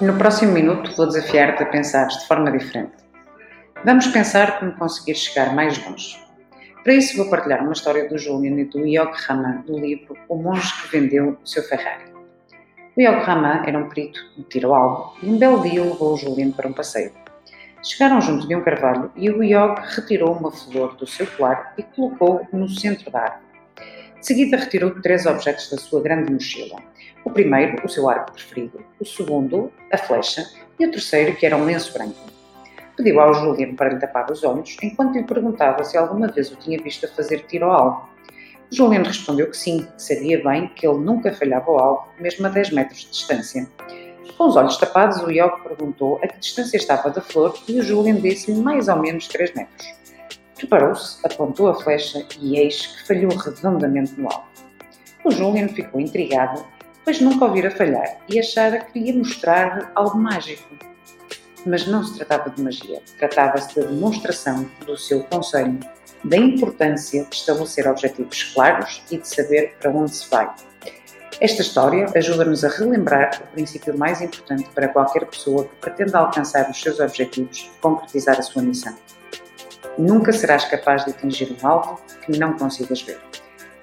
No próximo minuto vou desafiar-te a pensar de forma diferente. Vamos pensar como conseguir chegar mais longe. Para isso vou partilhar uma história do Julian e do Yog Rama do livro O Monge que Vendeu o Seu Ferrari. O Yog Rama era um perito de tiro alvo e um belo dia levou o Julian para um passeio. Chegaram junto de um carvalho e o Yog retirou uma flor do seu colar e colocou no centro da árvore. De seguida retirou três objetos da sua grande mochila. O primeiro, o seu arco preferido, o segundo, a flecha, e o terceiro, que era um lenço branco. Pediu ao Julian para lhe tapar os olhos, enquanto lhe perguntava se alguma vez o tinha visto a fazer tiro ao alvo. Julian respondeu que sim, que sabia bem que ele nunca falhava ao alvo, mesmo a 10 metros de distância. Com os olhos tapados, o Yog perguntou a que distância estava da flor e o Julian disse-lhe mais ou menos 3 metros. Preparou-se, apontou a flecha e eis que falhou redondamente no alvo. O Julian ficou intrigado, pois nunca ouvira falhar e achara que lhe ia mostrar algo mágico. Mas não se tratava de magia, tratava-se da demonstração do seu conselho, da importância de estabelecer objetivos claros e de saber para onde se vai. Esta história ajuda-nos a relembrar o princípio mais importante para qualquer pessoa que pretenda alcançar os seus objetivos e concretizar a sua missão. Nunca serás capaz de atingir um alvo que não consigas ver.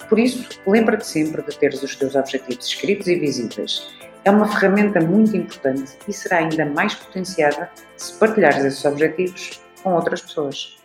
Por isso, lembra-te sempre de teres os teus objetivos escritos e visíveis. É uma ferramenta muito importante e será ainda mais potenciada se partilhares esses objetivos com outras pessoas.